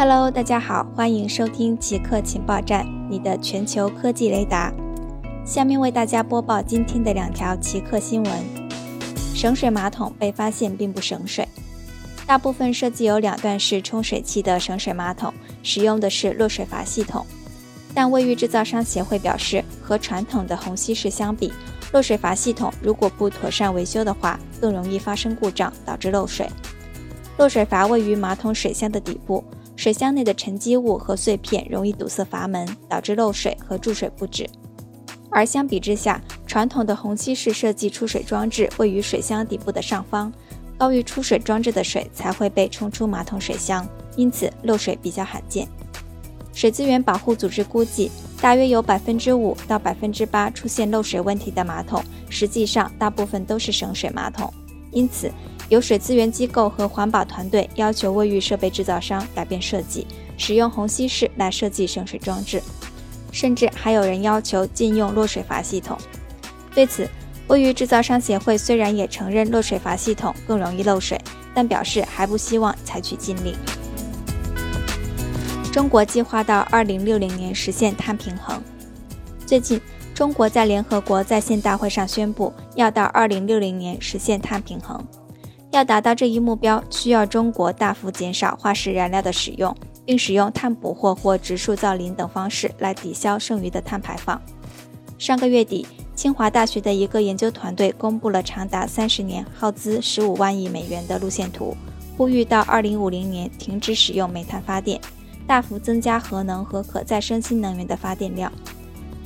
Hello，大家好，欢迎收听极客情报站，你的全球科技雷达。下面为大家播报今天的两条极客新闻：省水马桶被发现并不省水。大部分设计有两段式冲水器的省水马桶使用的是落水阀系统，但卫浴制造商协会表示，和传统的虹吸式相比，落水阀系统如果不妥善维修的话，更容易发生故障，导致漏水。落水阀位于马桶水箱的底部。水箱内的沉积物和碎片容易堵塞阀门，导致漏水和注水不止。而相比之下，传统的虹吸式设计出水装置位于水箱底部的上方，高于出水装置的水才会被冲出马桶水箱，因此漏水比较罕见。水资源保护组织估计，大约有百分之五到百分之八出现漏水问题的马桶，实际上大部分都是省水马桶，因此。有水资源机构和环保团队要求卫浴设备制造商改变设计，使用虹吸式来设计省水装置，甚至还有人要求禁用落水阀系统。对此，卫浴制造商协会虽然也承认落水阀系统更容易漏水，但表示还不希望采取禁令。中国计划到二零六零年实现碳平衡。最近，中国在联合国在线大会上宣布，要到二零六零年实现碳平衡。要达到这一目标，需要中国大幅减少化石燃料的使用，并使用碳捕获或植树造林等方式来抵消剩余的碳排放。上个月底，清华大学的一个研究团队公布了长达三十年、耗资十五万亿美元的路线图，呼吁到二零五零年停止使用煤炭发电，大幅增加核能和可再生新能源的发电量，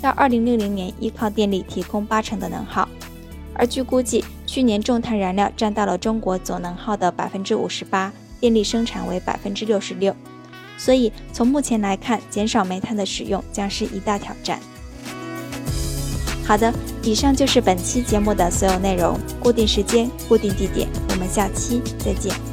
到二零六零年依靠电力提供八成的能耗。而据估计，去年重碳燃料占到了中国总能耗的百分之五十八，电力生产为百分之六十六。所以从目前来看，减少煤炭的使用将是一大挑战。好的，以上就是本期节目的所有内容。固定时间，固定地点，我们下期再见。